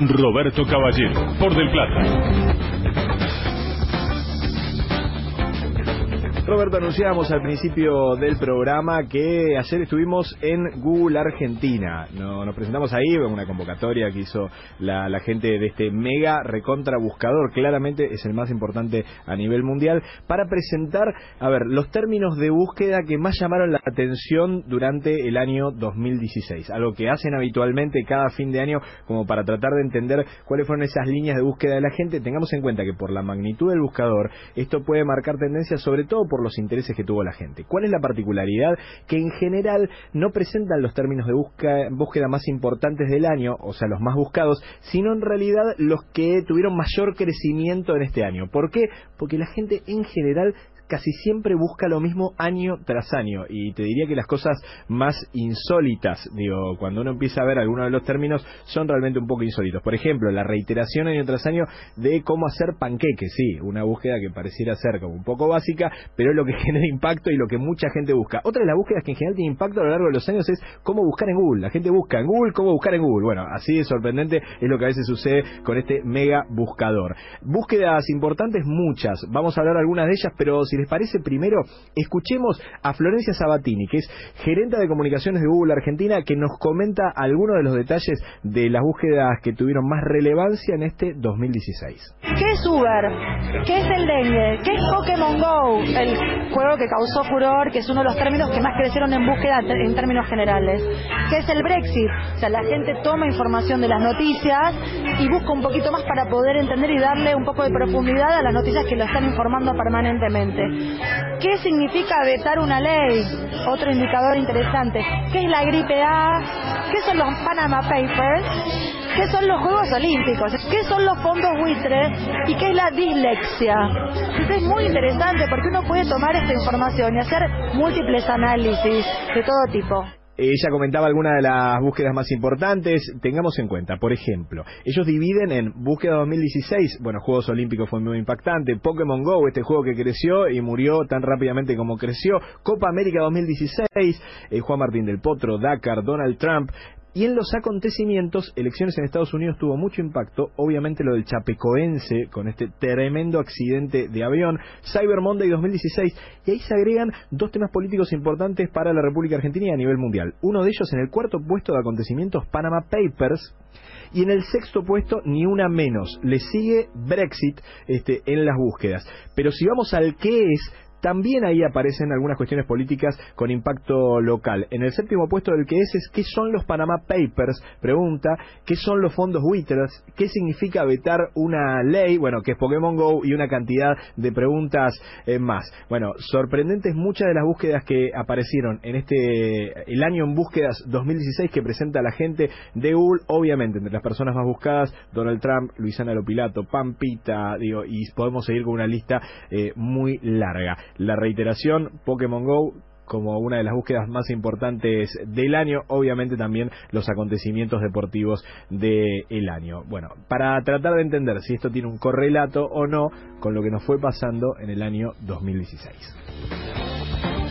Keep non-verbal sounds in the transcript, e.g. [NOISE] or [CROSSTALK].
Roberto Caballero, por Del Plata. Roberto, anunciábamos al principio del programa que ayer estuvimos en Google Argentina. nos presentamos ahí, una convocatoria que hizo la, gente de este mega recontra buscador, claramente es el más importante a nivel mundial, para presentar, a ver, los términos de búsqueda que más llamaron la atención durante el año 2016. Algo que hacen habitualmente cada fin de año como para tratar de entender cuáles fueron esas líneas de búsqueda de la gente. Tengamos en cuenta que por la magnitud del buscador, esto puede marcar tendencias sobre todo por los intereses que tuvo la gente. ¿Cuál es la particularidad? Que en general no presentan los términos de búsqueda, más importantes del año, o sea, los más buscados, sino en realidad los que tuvieron mayor crecimiento en este año. ¿Por qué? Porque la gente en general casi siempre busca lo mismo año tras año. Y te diría que las cosas más insólitas, digo, cuando uno empieza a ver algunos de los términos, son realmente un poco insólitos. Por ejemplo, la reiteración año tras año de cómo hacer panqueques, sí, una búsqueda que pareciera ser como un poco básica, pero es lo que [LAUGHS] genera impacto y lo que mucha gente busca. Otra de las búsquedas que en general tiene impacto a lo largo de los años es cómo buscar en Google. La gente busca en Google, cómo buscar en Google. Bueno, así de sorprendente es lo que a veces sucede con este mega buscador. Búsquedas importantes, muchas. Vamos a hablar algunas de ellas, pero si les parece, primero escuchemos a Florencia Sabatini, que es gerente de comunicaciones de Google Argentina, que nos comenta algunos de los detalles de las búsquedas que tuvieron más relevancia en este 2016. ¿Qué es Uber? ¿Qué es el dengue? ¿Qué es Pokémon Go? El juego que causó furor, que es uno de los términos que más crecieron en búsqueda en términos generales. ¿Qué es el Brexit? O sea, la gente toma información de las noticias y busca un poquito más para poder entender y darle un poco de profundidad a las noticias que lo están informando permanentemente. ¿Qué significa vetar una ley? Otro indicador interesante. ¿Qué es la gripe A? ¿Qué son los Panama Papers? ¿Qué son los Juegos Olímpicos? ¿Qué son los fondos buitres? ¿Y qué es la dislexia? es muy interesante porque uno puede tomar esta información y hacer múltiples análisis de todo tipo. Ella comentaba algunas de las búsquedas más importantes. Tengamos en cuenta, por ejemplo, ellos dividen en búsqueda 2016, bueno, Juegos Olímpicos fue muy impactante, Pokémon Go, este juego que creció y murió tan rápidamente como creció, Copa América 2016, eh, Juan Martín del Potro, Dakar, Donald Trump, y en los acontecimientos, elecciones en Estados Unidos tuvo mucho impacto, obviamente lo del Chapecoense con este tremendo accidente de avión, Cyber Monday 2016, y ahí se agregan dos temas políticos importantes para la República Argentina y a nivel mundial. Uno de ellos en el cuarto puesto de acontecimientos Panama Papers, y en el sexto puesto ni una menos. Le sigue Brexit este, en las búsquedas. Pero si vamos al qué es, también ahí aparecen algunas cuestiones políticas con impacto local. En el séptimo puesto del que es es ¿qué son los Panama Papers? Pregunta, ¿qué son los fondos buitres? ¿Qué significa vetar una ley? Bueno, que es Pokémon Go y una cantidad de preguntas eh, más. Bueno, sorprendentes muchas de las búsquedas que aparecieron en este el año en búsquedas 2016 que presenta la gente de Google, obviamente entre las personas más buscadas, Donald Trump, Luisana Lopilato, Pampita, digo, y podemos seguir con una lista eh, muy larga la reiteración, Pokémon Go como una de las búsquedas más importantes del año, obviamente también los acontecimientos deportivos del año. Bueno, para tratar de entender si esto tiene un correlato o no con lo que nos fue pasando en el año 2016.